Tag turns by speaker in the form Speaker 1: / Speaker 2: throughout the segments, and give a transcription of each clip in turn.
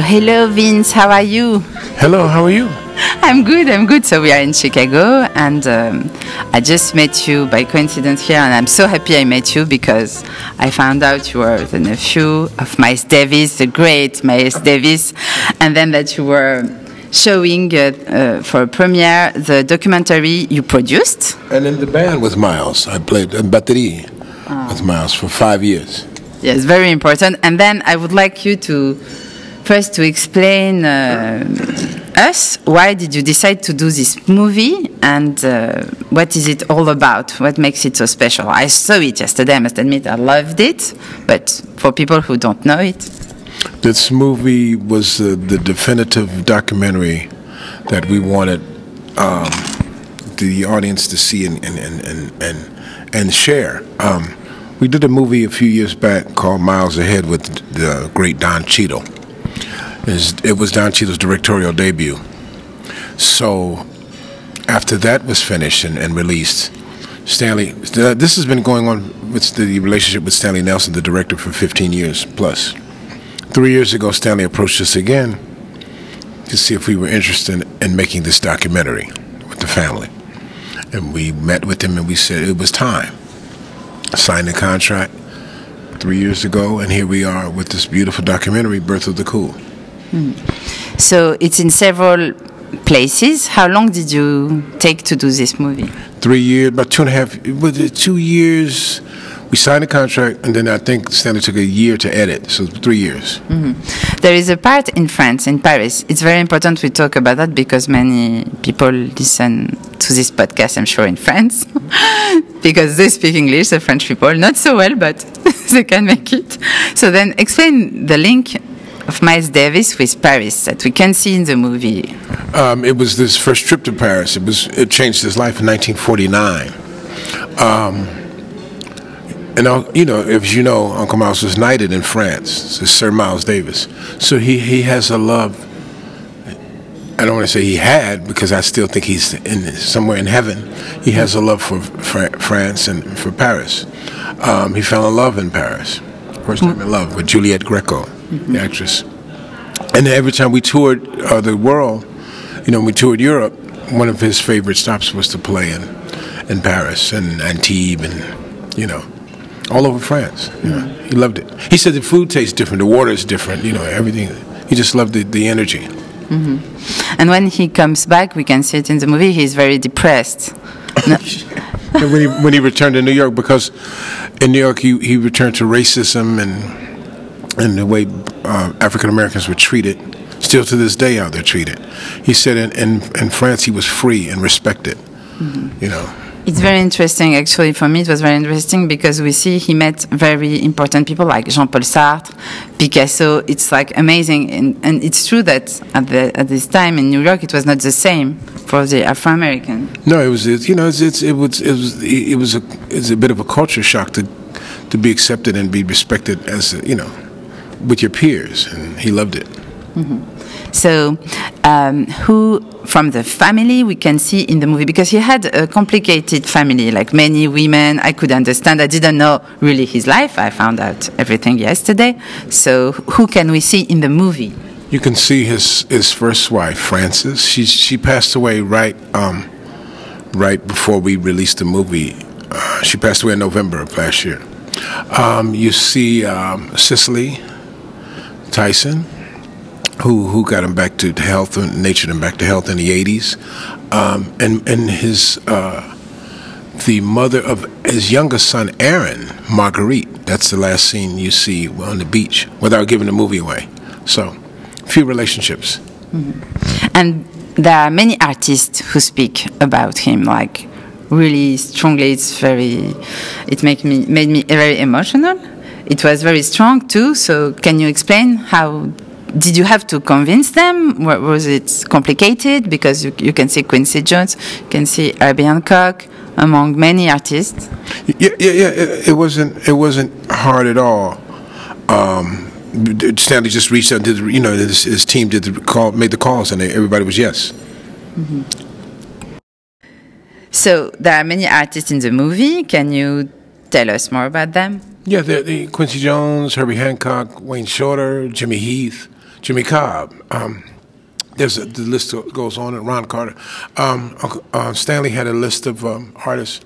Speaker 1: So, hello, Vince. How are you?
Speaker 2: Hello, how are you?
Speaker 1: I'm good. I'm good. So we are in Chicago, and um, I just met you by coincidence here, and I'm so happy I met you because I found out you were the nephew of Miles Davis, the great Miles Davis, and then that you were showing uh, uh, for a premiere the documentary you produced.
Speaker 2: And in the band with Miles, I played in batterie with Miles for five years.
Speaker 1: Yes, very important. And then I would like you to first to explain uh, us why did you decide to do this movie and uh, what is it all about? What makes it so special? I saw it yesterday. I must admit I loved it, but for people who don't know it,
Speaker 2: This movie was uh, the definitive documentary that we wanted um, the audience to see and and and and, and, share. Um, we did a movie a few years back called Miles Ahead with the great Don Cheadle. It's- It was Don Cheadle's directorial debut. So after that was finished and, and released, Stanley, this has been going on with the relationship with Stanley Nelson, the director, for 15 years plus. Three years ago, Stanley approached us again to see if we were interested in making this documentary with the family. And we met with him and we said it was time. Signed the contract three years ago, and here we are with this beautiful documentary, Birth of the Cool. Hmm.
Speaker 1: so it's in several places. How long did you take to do this movie?
Speaker 2: Three years, about two and a half, was it two years? We signed a contract, and then I think Stanley took a year to edit, so three years. Hmm.
Speaker 1: There is a part in France, in Paris. It's very important we talk about that because many people listen to this podcast, I'm sure, in France, because they speak English, the French people, not so well, but they can make it. So then explain the link of Miles Davis with Paris that we can see in the movie.
Speaker 2: Um, it was this first trip to Paris. It was it changed his life in 1949. Um, and uh, you know, if you know, Uncle Miles was knighted in France. So Sir Miles Davis. So he he has a love. I don't want to say he had because I still think he's in somewhere in heaven. He has a love for Fra- France and for Paris. Um, he fell in love in Paris, first time in love with Juliette Greco, the actress. And every time we toured uh, the world, you know, we toured Europe. One of his favorite stops was to play in, in Paris and Antibes and, you know, all over France. You know, he loved it. He said the food tastes different, the water is different, you know, everything. He just loved the, the energy.
Speaker 1: And when he comes back, we can see it in the movie, he's very depressed. No-
Speaker 2: when he when he returned to New York, because in New York he, he returned to racism and and the way uh, African Americans were treated. Still to this day, how they're treated. He said in, in, in France he was free and respected. You know,
Speaker 1: It's very interesting, actually. For me, it was very interesting because we see he met very important people like Jean Paul Sartre, Picasso. It's like amazing. And, and it's true that at, the, at this time in New York, it was not the same for the Afro American.
Speaker 2: no, it was it, you know it's, it's it was it was it was a it's a bit of a culture shock to to be accepted and be respected as a, you know with your peers, and he loved it.
Speaker 1: So, um, who from the family we can see in the movie? Because he had a complicated family, like many women. I could understand. I didn't know really his life. I found out everything yesterday. So, who can we see in the movie?
Speaker 2: You can see his his first wife, Frances. She she passed away right um, right before we released the movie. Uh, she passed away in November of last year. Um, you see um, Cicely Tyson, who who got him back to health and natured him back to health in the '80s, um, and and his. Uh, the mother of his youngest son, Erin Marguerite. That's the last scene you see on the beach, without giving the movie away. So, few relationships.
Speaker 1: And there are many artists who speak about him, like really strongly. It's very, it made me made me very emotional. It was very strong too. So can you explain how? Did you have to convince them? Was it complicated? Because you, you can see Quincy Jones, you can see Herbie Hancock, among many artists.
Speaker 2: Yeah, yeah, yeah. It, it wasn't. It wasn't hard at all. Um, Stanley just reached out. and Did the- you know his, his team did the call, made the calls, and they, everybody was yes.
Speaker 1: So there are many artists in the movie. Can you tell us more about them?
Speaker 2: Yeah, the, the Quincy Jones, Herbie Hancock, Wayne Shorter, Jimmy Heath, Jimmy Cobb. Um, there's a, the list goes on. And Ron Carter. Um, uh, Stanley had a list of um, artists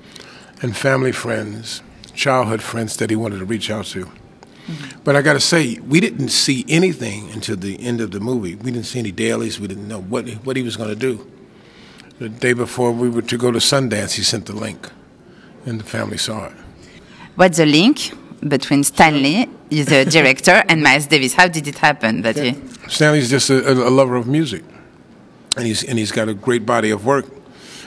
Speaker 2: and family friends, childhood friends that he wanted to reach out to. Mm-hmm. But I got to say, we didn't see anything until the end of the movie. We didn't see any dailies. We didn't know what what he was going to do. The day before we were to go to Sundance, he sent the link, and the family saw it.
Speaker 1: What's the link between Stanley, the director, and Miles Davis? How did it happen that yeah. he?
Speaker 2: Stanley's just a, a, lover of music, and he's and he's got a great body of work,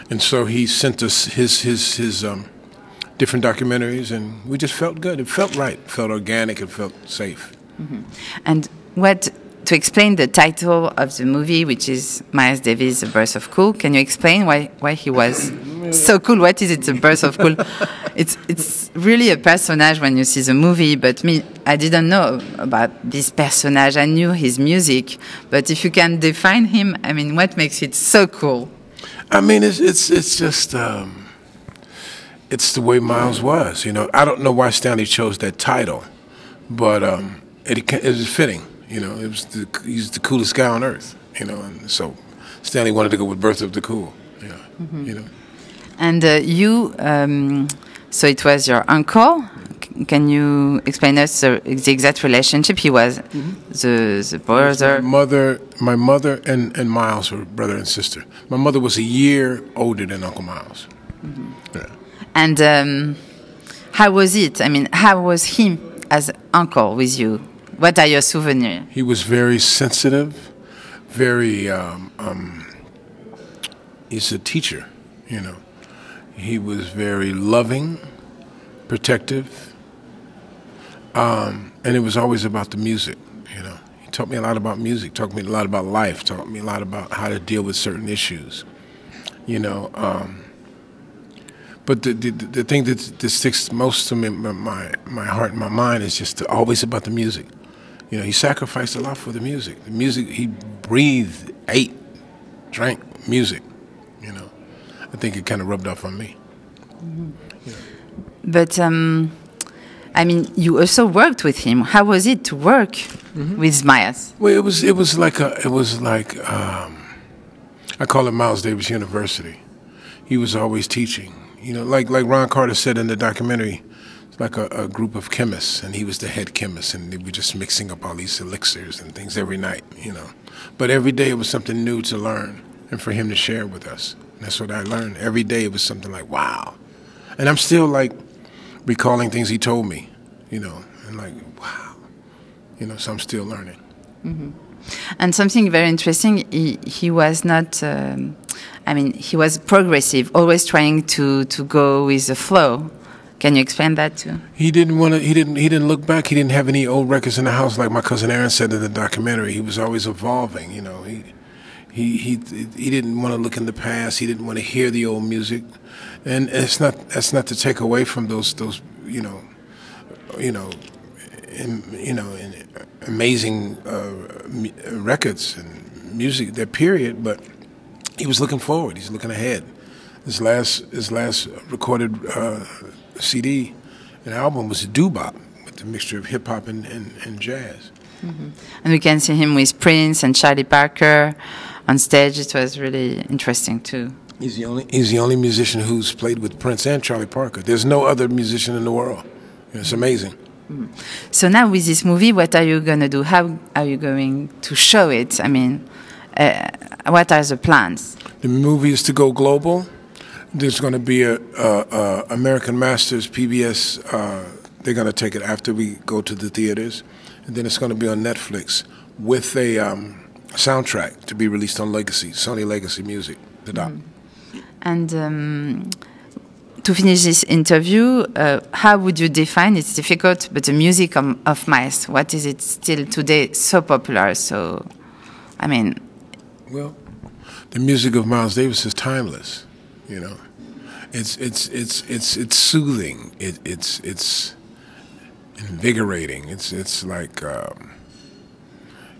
Speaker 2: and so he sent us his his his um, different documentaries, and we just felt good. It felt right. It felt organic. It felt safe.
Speaker 1: Mm-hmm. And what to explain the title of the movie, which is Miles Davis, The Birth of Cool, can you explain why, why he was so cool? What is it, The Birth of Cool? it's, it's really a personage when you see the movie, but me, I didn't know about this personage. I knew his music, but if you can define him, I mean, what makes it so cool?
Speaker 2: I mean, it's, it's, it's just, um, it's the way Miles was, you know. I don't know why Stanley chose that title, but um, it, it is fitting you know, it was the, he's the coolest guy on earth. You know, and so Stanley wanted to go with Birth of the Cool. Yeah, mm-hmm. you know.
Speaker 1: And uh, you, um, so it was your uncle. Can you explain us the, the exact relationship? He was mm-hmm. the the brother.
Speaker 2: My mother, my mother, and and Miles were brother and sister. My mother was a year older than Uncle Miles. Mm-hmm.
Speaker 1: Yeah. And um, how was it? I mean, how was him as uncle with you? What are your souvenirs?
Speaker 2: He was very sensitive, very. Um, um, he's a teacher, you know. He was very loving, protective, um, and it was always about the music. You know, he taught me a lot about music, taught me a lot about life, taught me a lot about how to deal with certain issues. You know. Um, but the, the, the thing that, that sticks most to me, my my heart and my mind is just always about the music. You know, he sacrificed a lot for the music. The music, he breathed, ate, drank music. I think it kind of rubbed off on me.
Speaker 1: Mm-hmm. But um, I mean, you also worked with him. How was it to work mm-hmm. with Miles?
Speaker 2: Well, it was it was like a it was like um, I call it Miles Davis University. He was always teaching. You know, like like Ron Carter said in the documentary it's like a, a, group of chemists, and he was the head chemist, and they were just mixing up all these elixirs and things every night, you know. But every day it was something new to learn and for him to share with us. That's what I learned. Every day it was something like, wow. And I'm still like recalling things he told me, you know, and like, wow. You know, so I'm still learning.
Speaker 1: Mm-hmm. And something very interesting, he, he was not, um, I mean, he was progressive, always trying to, to go with the flow can you explain that too?
Speaker 2: He didn't want to. He didn't. He didn't look back. He didn't have any old records in the house, like my cousin Erin said in the documentary. He was always evolving. You know, he he he he didn't want to look in the past. He didn't want to hear the old music, and it's not. That's not to take away from those those you know, you know, in, you know, in amazing uh, records and music that period. But he was looking forward. He's looking ahead. His last his last recorded. Uh, CD, an album was doo-bop with a mixture of hip hop and, and, and jazz.
Speaker 1: Mm-hmm. And we can see him with Prince and Charlie Parker on stage. It was really interesting too.
Speaker 2: He's the only he's the only musician who's played with Prince and Charlie Parker. There's no other musician in the world. It's amazing.
Speaker 1: Mm-hmm. So now with this movie, what are you going to do? How are you going to show it? I mean, uh, what are the plans?
Speaker 2: The movie is to go global there's going to be a, a, a, American Masters PBS. Uh, they're going to take it after we go to the theaters, and then it's going to be on Netflix with a um, soundtrack to be released on Legacy, Sony Legacy Music, the doc. Mm.
Speaker 1: And um, to finish this interview, uh, how would you define? It's difficult, but the music of, of Miles, what is it still today so popular? So, I mean,
Speaker 2: well, the music of Miles Davis is timeless. You know, it's it's it's it's it's soothing. It, it's it's invigorating. It's it's like um,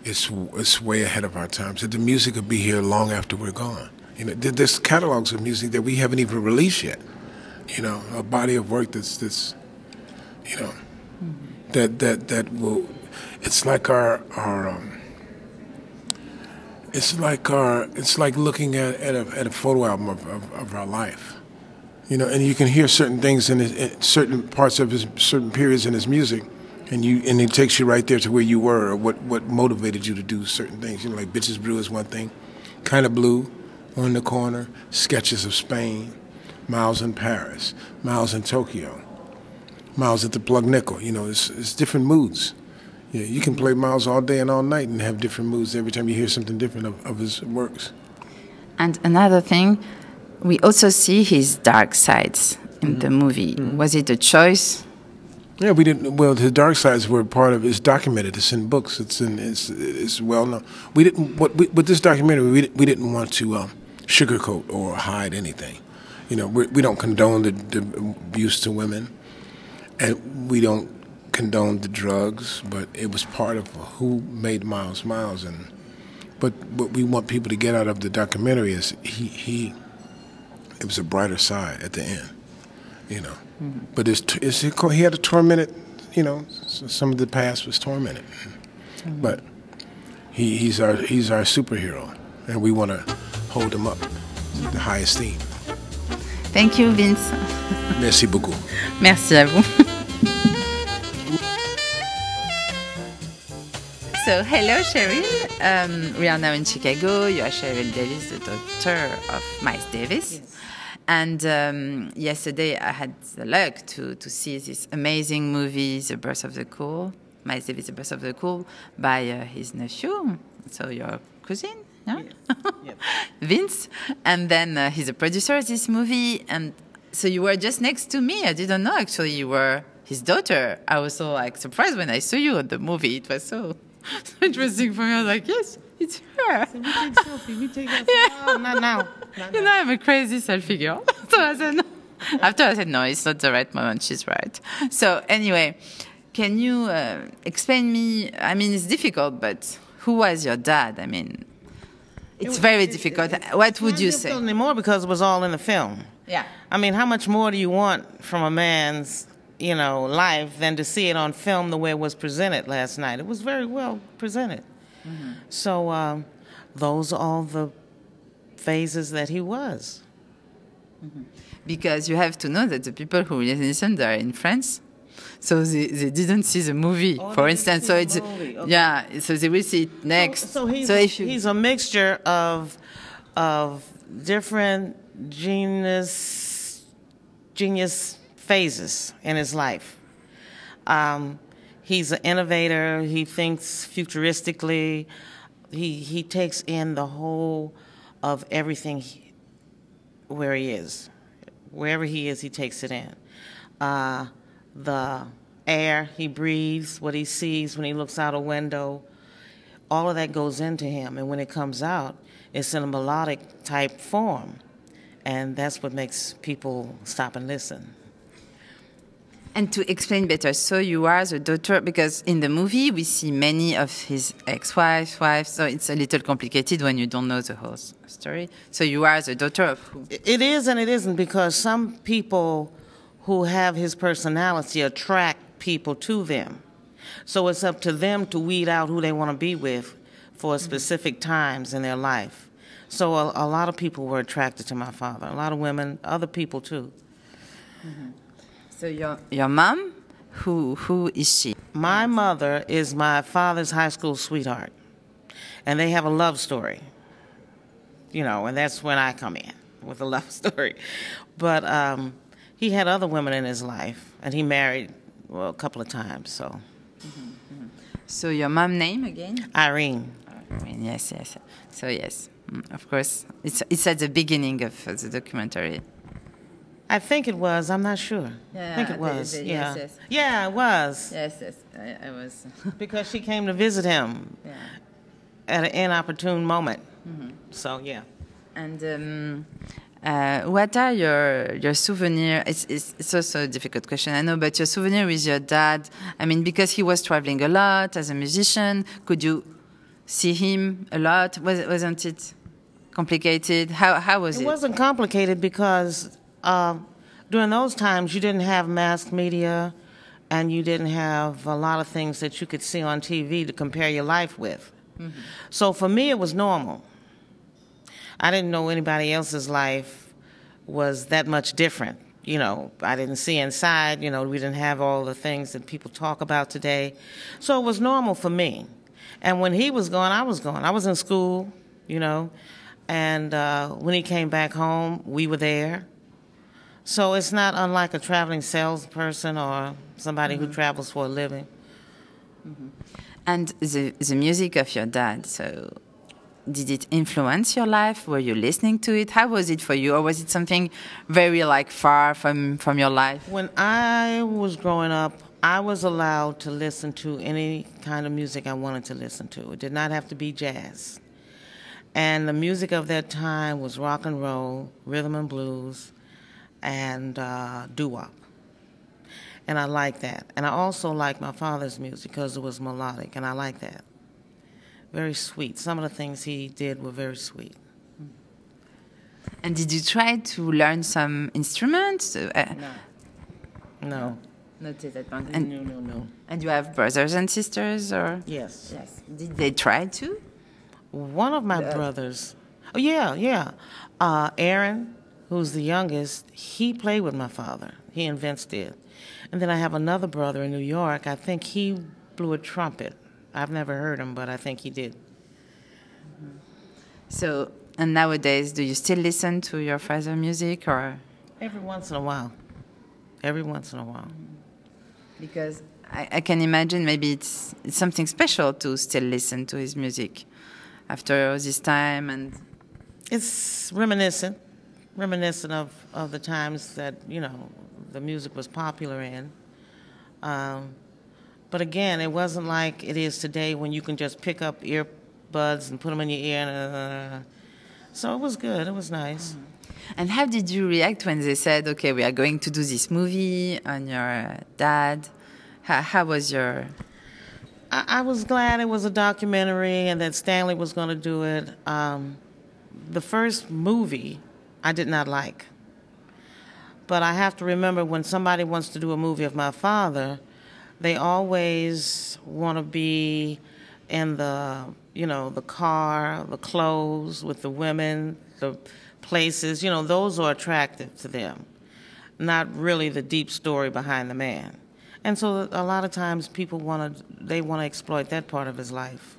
Speaker 2: it's it's way ahead of our time. So the music will be here long after we're gone. You know, there's catalogs of music that we haven't even released yet. You know, a body of work that's that's you know mm-hmm. that that that will. It's like our our um, It's like our. It's like looking at, at, a, at a photo album of, of, of our life. You know, and you can hear certain things in, his, in certain parts of his certain periods in his music, and you and it takes you right there to where you were or what what motivated you to do certain things. You know, like Bitches Brew is one thing, kind of blue, on the corner, sketches of Spain, Miles in Paris, Miles in Tokyo, Miles at the Plug Nickel. You know, it's, it's different moods. Yeah, you can play Miles all day and all night and have different moods every time you hear something different of, of his works.
Speaker 1: And another thing, we also see his dark sides in
Speaker 2: Mm-hmm.
Speaker 1: the movie. Was it a choice?
Speaker 2: Yeah, we didn't. Well, his dark sides were part of. It's documented. It's in books. It's in. It's, it's well known. We didn't. What we, with this documentary, we, we didn't want to um, sugarcoat or hide anything. You know, we, we don't condone the, the abuse to women, and we don't condone the drugs. But it was part of who made Miles Miles, and but what we want people to get out of the documentary is he he. It was a brighter side at the end, you know. But it's, t- it's he had a tormented, you know, s- some of the past was tormented. But he, he's our he's our superhero, and we want to hold him up to the high esteem.
Speaker 1: Thank you, Vince.
Speaker 2: Merci beaucoup.
Speaker 1: Merci à vous. so, hello, Cheryl. Um, we are now in Chicago. You are Cheryl Davis, the daughter of Miles Davis. And um, yesterday I had the luck to, to see this amazing movie, The Birth of the Cool, Miles Davis, The Birth of the Cool, by uh, his nephew, so your cousin, yeah? Vince. And then uh, he's a producer of this movie. And so you were just next to me. I didn't know actually you were his daughter. I was so like surprised when I saw you at the movie. It was so, so interesting for me. I was like, yes, it's her.
Speaker 3: We take selfie. We take that. Oh, not now. Not
Speaker 1: You know, I'm a crazy selfie girl. so I said, no. After I said, no, it's not the right moment. She's right. So anyway, can you uh, explain me? I mean, it's difficult, but who was your dad? I mean, it's very difficult. what would you say?
Speaker 3: anymore because it was all in the film.
Speaker 1: Yeah.
Speaker 3: I mean, how much more do you want from a man's, you know, life than to see it on film the way it was presented last night? It was very well presented.
Speaker 1: Mm-hmm.
Speaker 3: So um, those are all the phases that he was.
Speaker 1: Because you have to know that the people who listen, are in France. So they, they didn't see the movie,
Speaker 3: Oh,
Speaker 1: for instance. So it's.
Speaker 3: Okay.
Speaker 1: yeah. So they will see it next.
Speaker 3: So, he's,
Speaker 1: if you
Speaker 3: he's a mixture of of different genius genius phases in his life. Um, he's an innovator. He thinks futuristically. He he takes in the whole of everything he- where he is. Wherever he is, he takes it in. Uh, the air he breathes, what he sees when he looks out a window, all of that goes into him. And when it comes out, it's in a melodic type form. And that's what makes people stop and listen.
Speaker 1: And to explain better, so you are the daughter, because in the movie we see many of his ex-wives, wives, so it's a little complicated when you don't know the whole story. So you are the daughter of who?
Speaker 3: It is and it isn't because some people who have his personality attract people to them. So it's up to them to weed out who they want to be with for mm-hmm. specific times in their life. So a, a lot of people were attracted to my father, a lot of women, other people too. Mm-hmm.
Speaker 1: So your your mom, who who is she?
Speaker 3: My mother is my father's high school sweetheart, and they have a love story. You know, and that's when I come in with a love story. But um, he had other women in his life, and he married well a couple of times. So
Speaker 1: So your mom name again?
Speaker 3: Irene,
Speaker 1: Irene, Yes, yes. So yes, mm, of course, it's it's at the beginning of the documentary.
Speaker 3: I think it was. I'm not sure. I think it was.
Speaker 1: the- the-
Speaker 3: yeah,
Speaker 1: yes, yes.
Speaker 3: yeah, it was
Speaker 1: Yes, yes, I, I was.
Speaker 3: because she came to visit him
Speaker 1: yeah.
Speaker 3: at an inopportune moment.
Speaker 1: Mm-hmm.
Speaker 3: So yeah.
Speaker 1: And um, uh, what are your your souvenir? It's, it's it's also a difficult question, I know, but your souvenir with your dad. I mean, because he was traveling a lot as a musician, could you see him a lot? Was wasn't it complicated? How how was it?
Speaker 3: It wasn't complicated because uh, during those times you didn't have mass media and you didn't have a lot of things that you could see on TV to compare your life with. So for me, it was normal. I didn't know anybody else's life was that much different. You know, I didn't see inside. You know, we didn't have all the things that people talk about today. So it was normal for me. And when he was gone, I was gone. I was in school, you know, and uh, when he came back home, we were there. So it's not unlike a traveling salesperson or somebody who mm-hmm. travels for a living. Mm-hmm.
Speaker 1: And the, the music of your dad, so did it influence your life? Were you listening to it? How was it for you? Or was it something very like far from, from your life?
Speaker 3: When I was growing up, I was allowed to listen to any kind of music I wanted to listen to. It did not have to be jazz. And the music of that time was rock and roll, rhythm and blues, and uh, doo wop. And I like that. And I also like my father's music because it was melodic, and I like that. Very sweet. Some of the things he did were very sweet.
Speaker 1: And did you try to learn some instruments? Uh,
Speaker 3: No.
Speaker 1: Not at that point.
Speaker 3: No,
Speaker 1: And,
Speaker 3: no, no.
Speaker 1: and you have brothers and sisters, or
Speaker 3: Yes.
Speaker 1: yes? Did they try to?
Speaker 3: One of my brothers, oh yeah, yeah, uh, Erin, who's the youngest, he played with my father. He and Vince did, and then I have another brother in New York. I think he blew a trumpet. I've never heard him, but I think he did.
Speaker 1: So, and nowadays, do you still listen to your father's music, or
Speaker 3: Every once in a while. Every once in a while.
Speaker 1: because I, I can imagine maybe it's it's something special to still listen to his music after all this time and
Speaker 3: It's reminiscent, reminiscent of, of the times that you know the music was popular in. Um, but again, it wasn't like it is today when you can just pick up earbuds and put them in your ear. And, uh, so it was good. It was nice.
Speaker 1: And how did you react when they said, "Okay, we are going to do this movie on your dad"? How, how was your?
Speaker 3: I, I was glad it was a documentary and that Stanley was going to do it. Um, the first movie I did not like. But I have to remember when somebody wants to do a movie of my father, they always want to be in the, you know, the car, the clothes with the women, the places, you know, those are attractive to them. Not really the deep story behind the man. And so a lot of times people want to they want to exploit that part of his life.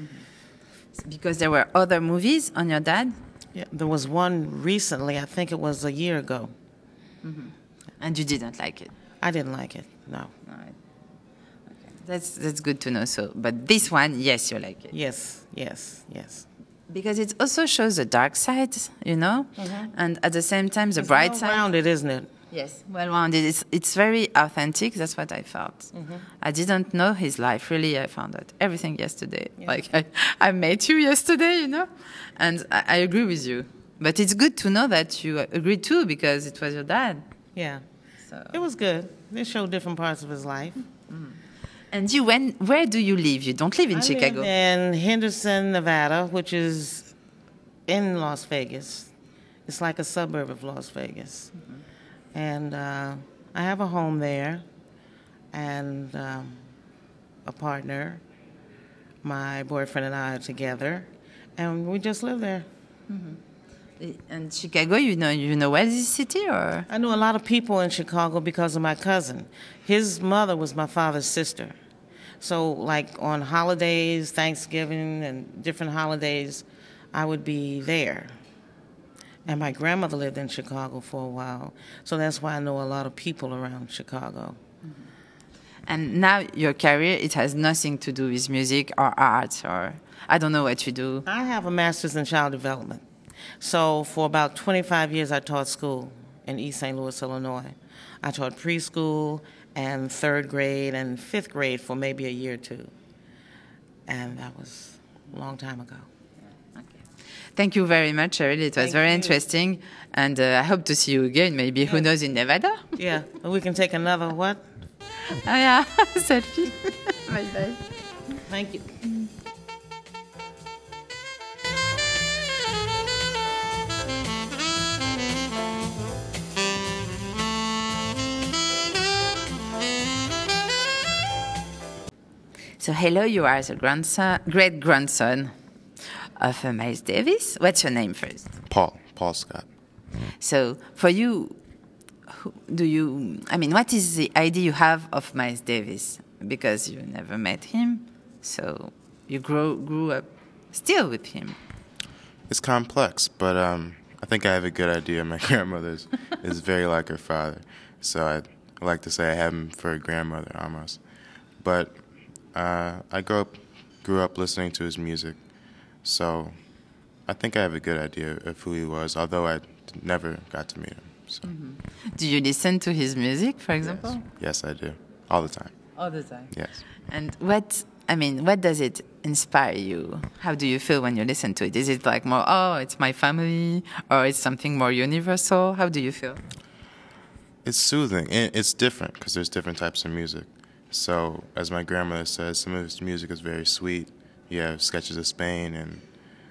Speaker 3: Mm-hmm.
Speaker 1: Because there were other movies on your dad,
Speaker 3: Yeah, there was one recently, I think it was a year ago. Mm-hmm.
Speaker 1: and you didn't like it.
Speaker 3: I didn't like it. No.
Speaker 1: Okay. That's that's good to know. So, but this one, yes, you like it
Speaker 3: Yes, yes, yes.
Speaker 1: because it also shows the dark side, you know, mm-hmm. and at the same time the bright
Speaker 3: It's
Speaker 1: side.
Speaker 3: well-rounded, isn't it?
Speaker 1: Yes, well rounded. It's it's very authentic. That's what I felt. Mm-hmm. I didn't know his life really. I found out everything yesterday. Like I, I met you yesterday, you know, and I, I agree with you. But it's good to know that you agree too because it was your dad.
Speaker 3: Yeah.
Speaker 1: So.
Speaker 3: It was good. They showed different parts of his life. Mm-hmm.
Speaker 1: And you, when where do you live? You don't live in
Speaker 3: I
Speaker 1: Chicago.
Speaker 3: live in Henderson, Nevada, which is in Las Vegas. It's like a suburb of Las Vegas. Mm-hmm. And uh, I have a home there and um, a partner. My boyfriend and I are together, and we just live there.
Speaker 1: And Chicago, you know, you know this city, or
Speaker 3: I knew a lot of people in Chicago because of my cousin. His mother was my father's sister. So, like on holidays, Thanksgiving, and different holidays, I would be there. And my grandmother lived in Chicago for a while. So that's why I know a lot of people around Chicago. Mm-hmm.
Speaker 1: and now your career it has nothing to do with music or art or I don't know what you do.
Speaker 3: I have a master's in child development. So for about 25 years, I taught school in East St. Louis, Illinois. I taught preschool and third grade and fifth grade for maybe a year or two. And that was a long time ago.
Speaker 1: Thank you very much, Cheryl. It was
Speaker 3: Thank
Speaker 1: very
Speaker 3: you.
Speaker 1: interesting, and uh, I hope to see you again. Maybe who knows in Nevada?
Speaker 3: Yeah, we can take another what?
Speaker 1: oh yeah, selfie. bye bye.
Speaker 3: Thank you.
Speaker 1: So, hello, you are the grandson, great grandson of uh, Miles Davis. What's your name first?
Speaker 4: Paul, Paul Scott.
Speaker 1: So, for you, do you? I mean, what is the idea you have of Miles Davis? Because you never met him, so you grow grew up still with him.
Speaker 4: It's complex, but um, I think I have a good idea. My grandmother is, very like her father, so I, I like to say I have him for a grandmother almost. But uh, I grew up grew up listening to his music, so I think I have a good idea of who he was. Although I never got to meet him. So mm-hmm.
Speaker 1: Do you listen to his music, for example?
Speaker 4: yes, I do all the time.
Speaker 1: All the time.
Speaker 4: Yes.
Speaker 1: And what I mean, what does it inspire you? How do you feel when you listen to it? Is it like more, oh, it's my family, or it's something more universal? How do you feel?
Speaker 4: It's soothing. and It's different because there's different types of music. So, as my grandmother says, some of his music is very sweet. You have Sketches of Spain and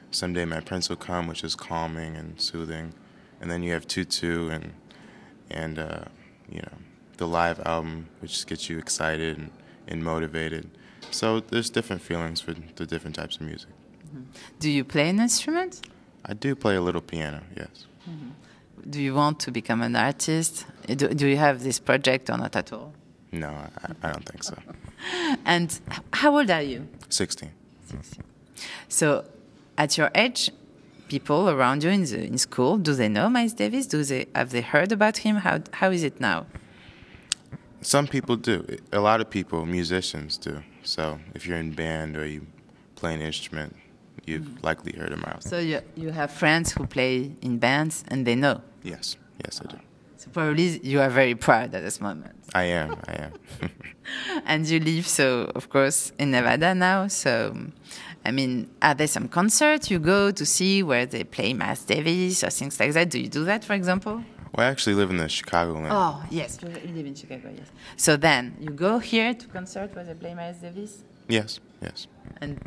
Speaker 4: Someday My Prince Will Come, which is calming and soothing. And then you have Tutu and and uh, you know the live album, which gets you excited and, and motivated. So there's different feelings for the different types of music.
Speaker 1: Do you play an instrument?
Speaker 4: I do play a little piano, yes.
Speaker 1: Do you want to become an artist? Do, do you have this project or not at all?
Speaker 4: No, I, I don't think so.
Speaker 1: And how old are you?
Speaker 4: 16.
Speaker 1: So, at your age, people around you in, the, in school, do they know Miles Davis? Do they have they heard about him? How how is it now?
Speaker 4: Some people do. A lot of people, musicians, do. So if you're in band or you play an instrument, you've mm-hmm. likely heard of Miles.
Speaker 1: So you you have friends who play in bands and they know.
Speaker 4: yes, yes, I do.
Speaker 1: So probably you are very proud at this moment.
Speaker 4: I am. I am.
Speaker 1: And you live so of course in Nevada now. So I mean, are there some concerts you go to see where they play Miles Davis or things like that? Do you do that, for example?
Speaker 4: well, I actually live in the Chicagoland.
Speaker 1: Oh yes, you live in Chicago. Yes. So then you go here to concert where they play Miles Davis.
Speaker 4: Yes, yes.
Speaker 1: And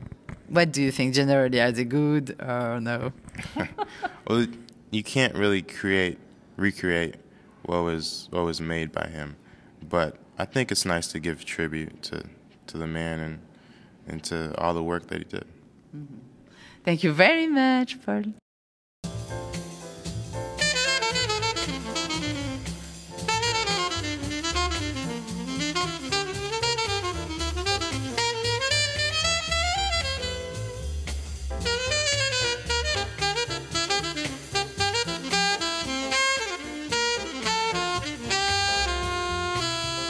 Speaker 1: what do you think generally? Are they good or no?
Speaker 4: Well, you can't really create, recreate what was what was made by him, but I think it's nice to give tribute to to the man and and to all the work that he did. Mm-hmm.
Speaker 1: Thank you very much, Paul.